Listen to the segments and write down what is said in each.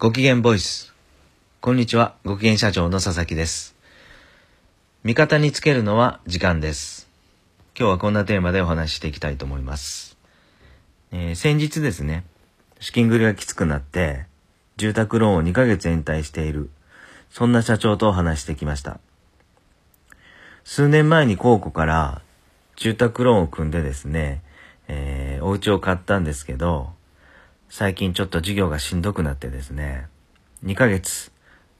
ご機嫌ボイス。こんにちは、ご機嫌社長の佐々木です。味方につけるのは時間です。今日はこんなテーマでお話ししていきたいと思います。えー先日ですね、資金繰りがきつくなって、住宅ローンを2ヶ月延滞している、そんな社長とお話してきました。数年前に公庫から住宅ローンを組んでですね、えーお家を買ったんですけど、最近ちょっと事業がしんどくなってですね、2ヶ月、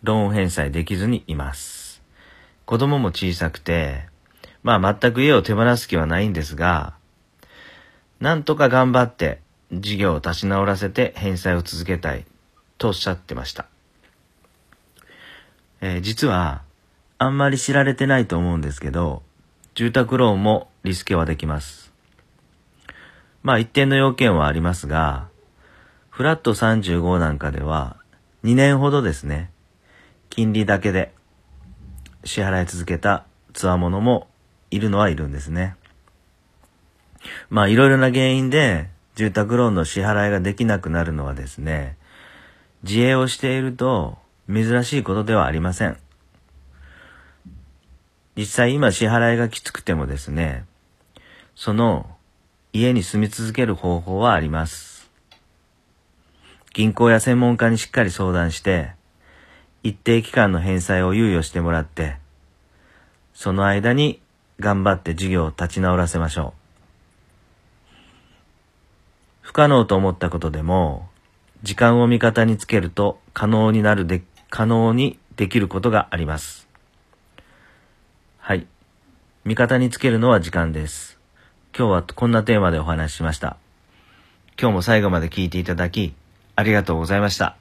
ローン返済できずにいます。子供も小さくて、まあ全く家を手放す気はないんですが、なんとか頑張って事業を立ち直らせて返済を続けたいとおっしゃってました。えー実は、あんまり知られてないと思うんですけど、住宅ローンもリスケはできます。まあ一定の要件はありますが、フラット35なんかでは2年ほどですね、金利だけで支払い続けたつわものもいるのはいるんですね。まあいろいろな原因で住宅ローンの支払いができなくなるのはですね、自営をしていると珍しいことではありません。実際今支払いがきつくてもですね、その家に住み続ける方法はあります。銀行や専門家にしっかり相談して、一定期間の返済を猶予してもらって、その間に頑張って事業を立ち直らせましょう。不可能と思ったことでも、時間を味方につけると可能になるで、可能にできることがあります。はい。味方につけるのは時間です。今日はこんなテーマでお話ししました。今日も最後まで聞いていただき、ありがとうございました。